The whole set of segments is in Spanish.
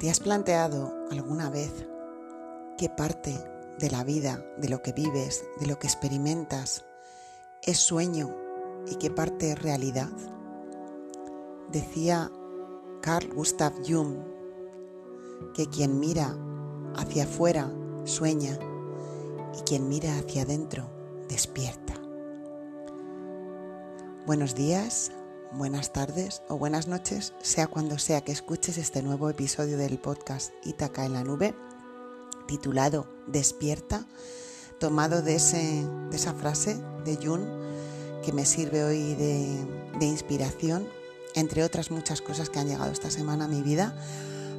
¿Te has planteado alguna vez qué parte de la vida, de lo que vives, de lo que experimentas, es sueño y qué parte es realidad? Decía Carl Gustav Jung que quien mira hacia afuera sueña y quien mira hacia adentro despierta. Buenos días, buenas tardes o buenas noches, sea cuando sea que escuches este nuevo episodio del podcast Itaca en la nube, titulado Despierta, tomado de, ese, de esa frase de Jung que me sirve hoy de, de inspiración, entre otras muchas cosas que han llegado esta semana a mi vida,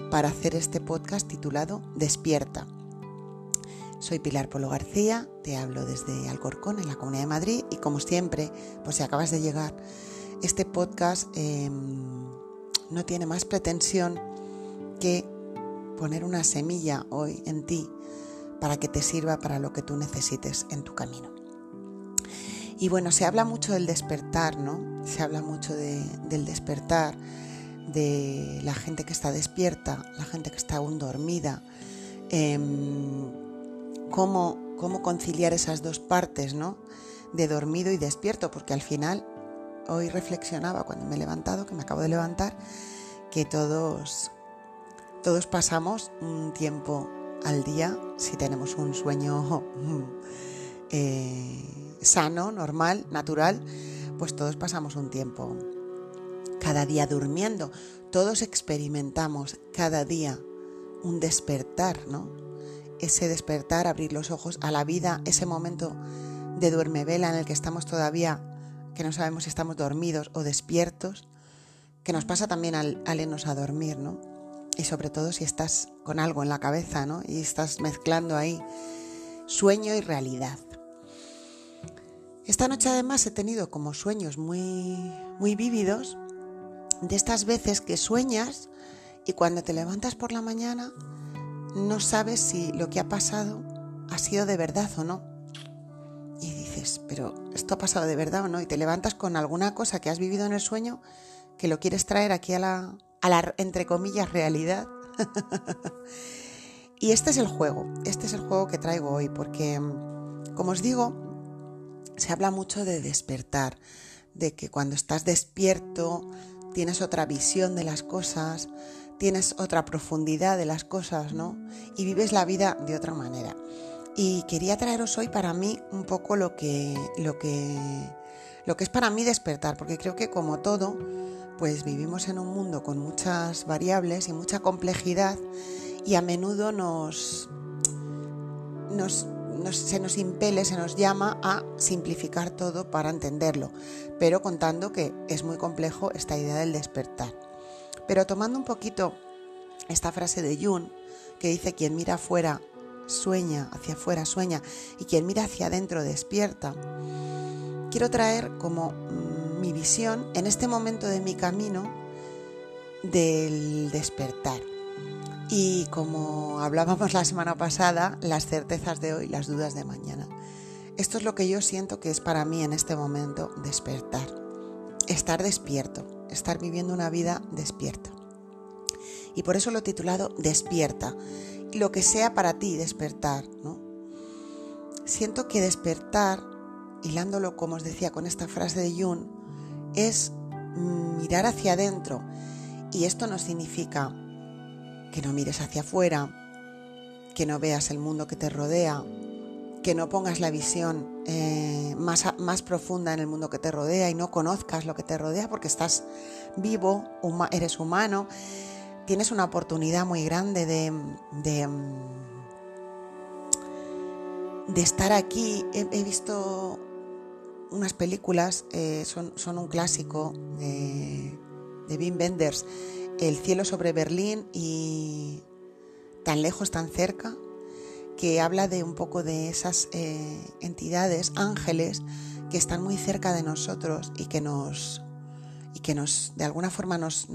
para hacer este podcast titulado Despierta. Soy Pilar Polo García, te hablo desde Alcorcón, en la Comunidad de Madrid, y como siempre, pues si acabas de llegar, este podcast em, no tiene más pretensión que poner una semilla hoy en ti para que te sirva para lo que tú necesites en tu camino. Y bueno, se habla mucho del despertar, ¿no? Se habla mucho del despertar, de la gente que está despierta, la gente que está aún dormida. Em, cómo, cómo conciliar esas dos partes, ¿no? De dormido y despierto, porque al final, hoy reflexionaba cuando me he levantado, que me acabo de levantar, que todos, todos pasamos un tiempo al día, si tenemos un sueño eh, sano, normal, natural, pues todos pasamos un tiempo cada día durmiendo. Todos experimentamos cada día un despertar, ¿no? ese despertar, abrir los ojos a la vida, ese momento de duerme vela en el que estamos todavía, que no sabemos si estamos dormidos o despiertos, que nos pasa también al, al a dormir, ¿no? Y sobre todo si estás con algo en la cabeza, ¿no? Y estás mezclando ahí sueño y realidad. Esta noche además he tenido como sueños muy, muy vívidos de estas veces que sueñas y cuando te levantas por la mañana no sabes si lo que ha pasado ha sido de verdad o no. Pero esto ha pasado de verdad o no. Y te levantas con alguna cosa que has vivido en el sueño que lo quieres traer aquí a la, a la entre comillas, realidad. y este es el juego, este es el juego que traigo hoy, porque, como os digo, se habla mucho de despertar, de que cuando estás despierto tienes otra visión de las cosas, tienes otra profundidad de las cosas, ¿no? Y vives la vida de otra manera. Y quería traeros hoy para mí un poco lo que, lo que, lo que es para mí despertar, porque creo que como todo, pues vivimos en un mundo con muchas variables y mucha complejidad y a menudo nos, nos, se nos impele, se nos llama a simplificar todo para entenderlo, pero contando que es muy complejo esta idea del despertar. Pero tomando un poquito esta frase de Jung, que dice, quien mira afuera sueña, hacia afuera sueña, y quien mira hacia adentro despierta, quiero traer como mm, mi visión en este momento de mi camino del despertar. Y como hablábamos la semana pasada, las certezas de hoy, las dudas de mañana. Esto es lo que yo siento que es para mí en este momento despertar. Estar despierto estar viviendo una vida despierta. Y por eso lo he titulado Despierta. Lo que sea para ti despertar, ¿no? Siento que despertar, hilándolo como os decía con esta frase de Jung, es mirar hacia adentro. Y esto no significa que no mires hacia afuera, que no veas el mundo que te rodea, que no pongas la visión eh, más, más, profunda en el mundo que te rodea y no conozcas lo que te rodea porque estás vivo, eres humano, tienes una oportunidad muy grande de, de, estar aquí. He, visto unas películas, eh, son, son, un clásico de, de Wim Wenders, El cielo sobre Berlín y Tan lejos, tan cerca, que habla de un poco de esas eh, entidades, ángeles, que están muy cerca de nosotros y que nos, y que nos de alguna forma nos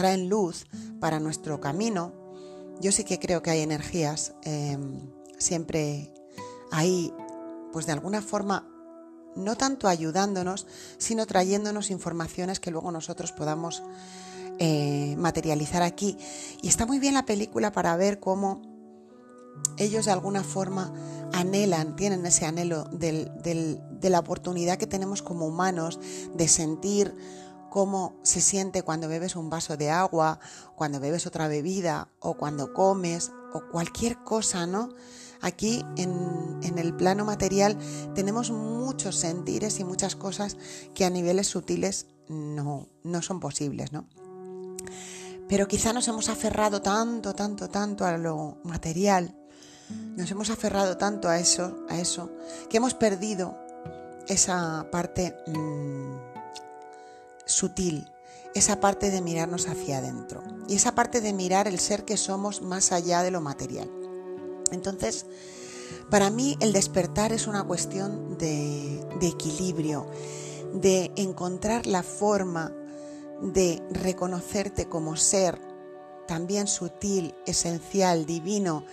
traen luz para nuestro camino. Yo sí que creo que hay energías em, siempre ahí, pues de alguna forma, no tanto ayudándonos, sino trayéndonos informaciones que luego nosotros podamos eh, materializar aquí. Y está muy bien la película para ver cómo ellos de alguna forma anhelan, tienen ese anhelo de la oportunidad que tenemos como humanos de sentir cómo se siente cuando bebes un vaso de agua, cuando bebes otra bebida o cuando comes o cualquier cosa, ¿no? Aquí en, el plano material tenemos muchos sentires y muchas cosas que a niveles sutiles no, no son posibles, ¿no? Pero quizá nos hemos aferrado tanto, tanto, tanto a lo material, nos hemos aferrado tanto a eso, a eso, que hemos perdido esa parte mm, sutil, esa parte de mirarnos hacia adentro y esa parte de mirar el ser que somos más allá de lo material. Entonces, para mí el despertar es una cuestión de, equilibrio, de encontrar la forma de reconocerte como ser también sutil, esencial, divino,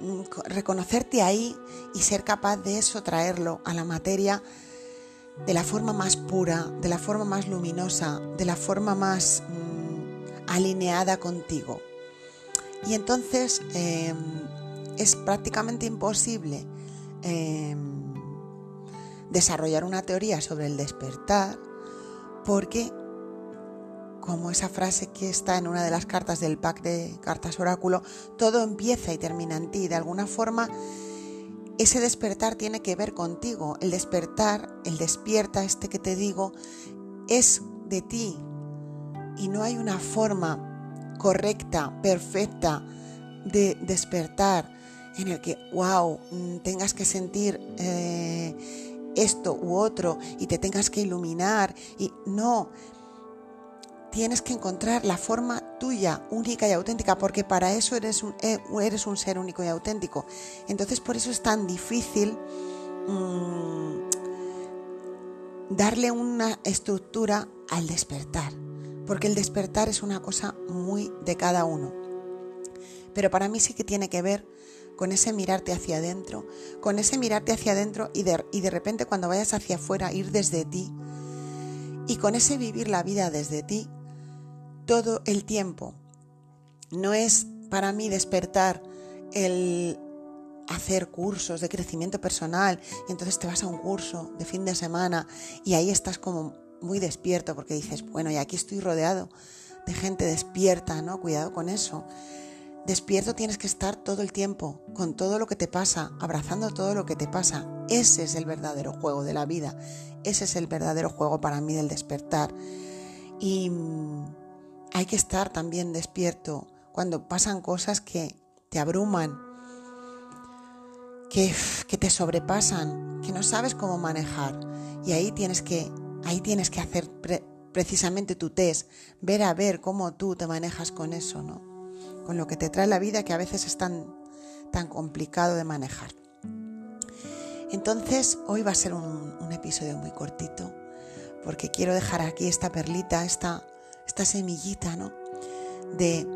mm, reconocerte ahí y ser capaz de eso traerlo a la materia de la forma más pura, de la forma más luminosa, de la forma más mm, alineada contigo. Y entonces em, es prácticamente imposible em, desarrollar una teoría sobre el despertar porque, como esa frase que está en una de las cartas del pack de cartas oráculo, todo empieza y termina en ti. De alguna forma, ese despertar tiene que ver contigo. El despertar, el despierta, este que te digo, es de ti. Y no hay una forma correcta, perfecta de despertar en el que, wow, mm, tengas que sentir eh, esto u otro y te tengas que iluminar. Y no, tienes que encontrar la forma tuya, única y auténtica, porque para eso eres un, eh, eres un ser único y auténtico. Entonces por eso es tan difícil mm, darle una estructura al despertar, porque el despertar es una cosa muy de cada uno. Pero para mí sí que tiene que ver con ese mirarte hacia adentro, con ese mirarte hacia adentro y de, y de repente cuando vayas hacia afuera ir desde ti y con ese vivir la vida desde ti todo el tiempo. No es para mí despertar el hacer cursos de crecimiento personal y entonces te vas a un curso de fin de semana y ahí estás como muy despierto porque dices, bueno, y aquí estoy rodeado de gente despierta, ¿no? Cuidado con eso. Despierto tienes que estar todo el tiempo, con todo lo que te pasa, abrazando todo lo que te pasa. Ese es el verdadero juego de la vida. Ese es el verdadero juego para mí del despertar. Y mm, hay que estar también despierto cuando pasan cosas que te abruman, que, que te sobrepasan, que no sabes cómo manejar. Y ahí tienes que, ahí tienes que hacer precisamente tu test, ver a ver cómo tú te manejas con eso, ¿no? con lo que te trae la vida que a veces es tan, tan complicado de manejar. Entonces, hoy va a ser un, episodio muy cortito, porque quiero dejar aquí esta perlita, esta, esta semillita, ¿no? De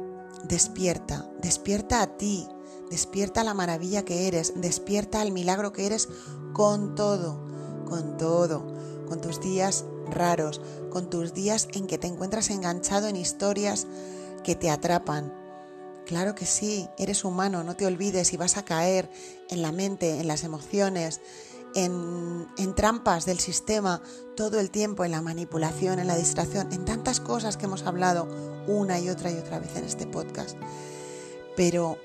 despierta, despierta a ti, despierta a la maravilla que eres, despierta al milagro que eres con todo, con todo, con tus días raros, con tus días en que te encuentras enganchado en historias que te atrapan, Claro que sí, eres humano, no te olvides y vas a caer en la mente, en las emociones, en, trampas del sistema todo el tiempo, en la manipulación, en la distracción, en tantas cosas que hemos hablado una y otra y otra vez en este podcast. Pero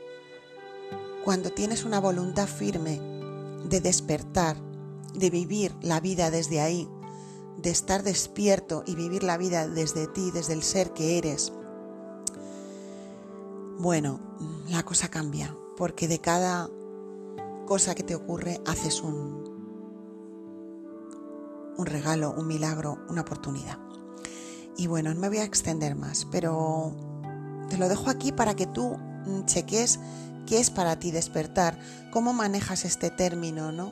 cuando tienes una voluntad firme de despertar, de vivir la vida desde ahí, de estar despierto y vivir la vida desde ti, desde el ser que eres, bueno, la cosa cambia, porque de cada cosa que te ocurre haces un, un regalo, un milagro, una oportunidad. Y bueno, no me voy a extender más, pero te lo dejo aquí para que tú cheques qué es para ti despertar, cómo manejas este término, ¿no?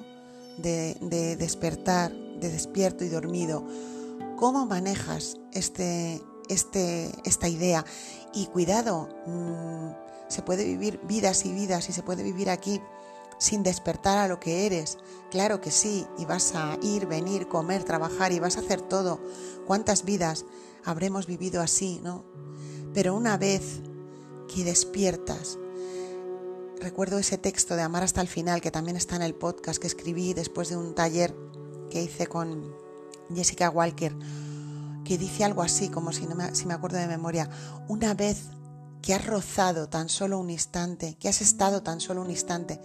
De, de despertar, de despierto y dormido, cómo manejas este, este, esta idea. Y cuidado, mm, se puede vivir vidas y vidas y se puede vivir aquí sin despertar a lo que eres. Claro que sí, y vas a ir, venir, comer, trabajar y vas a hacer todo. ¿Cuántas vidas habremos vivido así, no? Pero una vez que despiertas, recuerdo ese texto de Amar hasta el final, que también está en el podcast que escribí después de un taller que hice con Jessica Walker, que dice algo así, como si, no me, si me acuerdo de memoria, una vez que has rozado tan solo un instante, que has estado tan solo un instante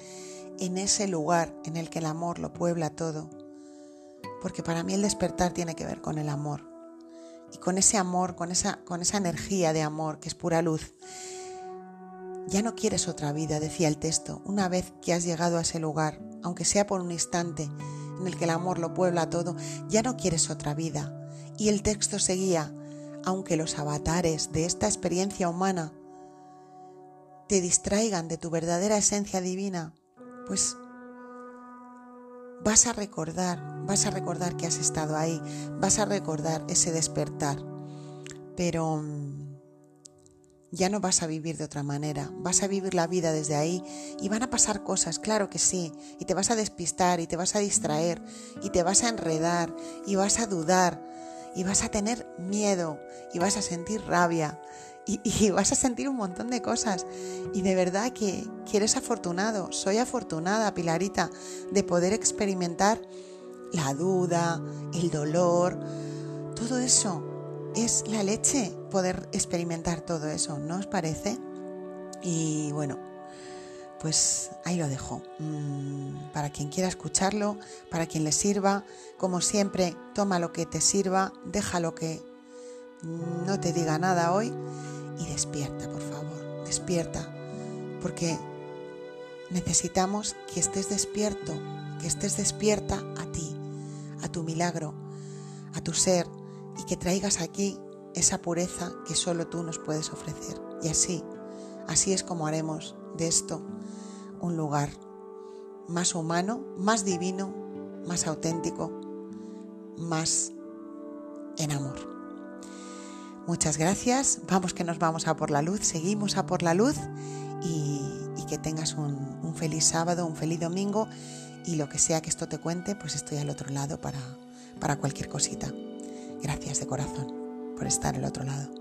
en ese lugar en el que el amor lo puebla todo. Porque para mí el despertar tiene que ver con el amor. Y con ese amor, con esa, con esa energía de amor que es pura luz. Ya no quieres otra vida, decía el texto, una vez que has llegado a ese lugar, aunque sea por un instante en el que el amor lo puebla todo, ya no quieres otra vida. Y el texto seguía, aunque los avatares de esta experiencia humana te distraigan de tu verdadera esencia divina, pues vas a recordar, vas a recordar que has estado ahí, vas a recordar ese despertar, pero mm, ya no vas a vivir de otra manera, vas a vivir la vida desde ahí y van a pasar cosas, claro que sí, y te vas a despistar y te vas a distraer y te vas a enredar y vas a dudar y vas a tener miedo y vas a sentir rabia y, vas a sentir un montón de cosas. Y de verdad que, que eres afortunado, soy afortunada, Pilarita, de poder experimentar la duda, el dolor, todo eso. Es la leche poder experimentar todo eso, ¿no os parece? Y bueno, pues ahí lo dejo. Mm, para quien quiera escucharlo, para quien le sirva, como siempre, toma lo que te sirva, deja lo que no te diga nada hoy y despierta, por favor, despierta, porque necesitamos que estés despierto, que estés despierta a ti, a tu milagro, a tu ser y que traigas aquí esa pureza que solo tú nos puedes ofrecer. Y así, así es como haremos de esto un lugar más humano, más divino, más auténtico, más en amor. Muchas gracias. Vamos que nos vamos a por la luz. Seguimos a por la luz y, que tengas un, un, feliz sábado, un feliz domingo y lo que sea que esto te cuente, pues estoy al otro lado para, para cualquier cosita. Gracias de corazón por estar al otro lado.